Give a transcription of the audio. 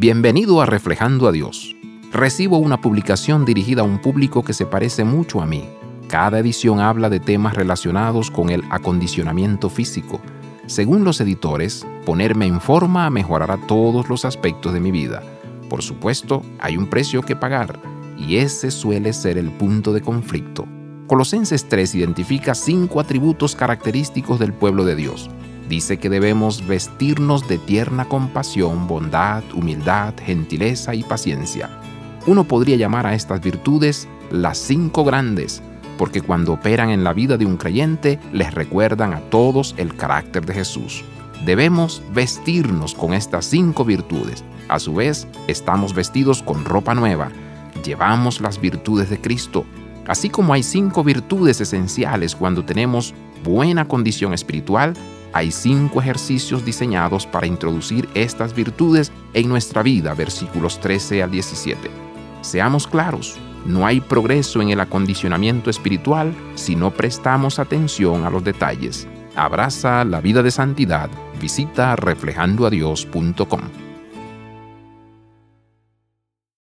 Bienvenido a Reflejando a Dios. Recibo una publicación dirigida a un público que se parece mucho a mí. Cada edición habla de temas relacionados con el acondicionamiento físico. Según los editores, ponerme en forma mejorará todos los aspectos de mi vida. Por supuesto, hay un precio que pagar, y ese suele ser el punto de conflicto. Colosenses 3 identifica cinco atributos característicos del pueblo de Dios. Dice que debemos vestirnos de tierna compasión, bondad, humildad, gentileza y paciencia. Uno podría llamar a estas virtudes las cinco grandes, porque cuando operan en la vida de un creyente les recuerdan a todos el carácter de Jesús. Debemos vestirnos con estas cinco virtudes. A su vez, estamos vestidos con ropa nueva. Llevamos las virtudes de Cristo. Así como hay cinco virtudes esenciales cuando tenemos buena condición espiritual, hay cinco ejercicios diseñados para introducir estas virtudes en nuestra vida, versículos 13 al 17. Seamos claros, no hay progreso en el acondicionamiento espiritual si no prestamos atención a los detalles. Abraza la vida de santidad. Visita reflejandoadios.com.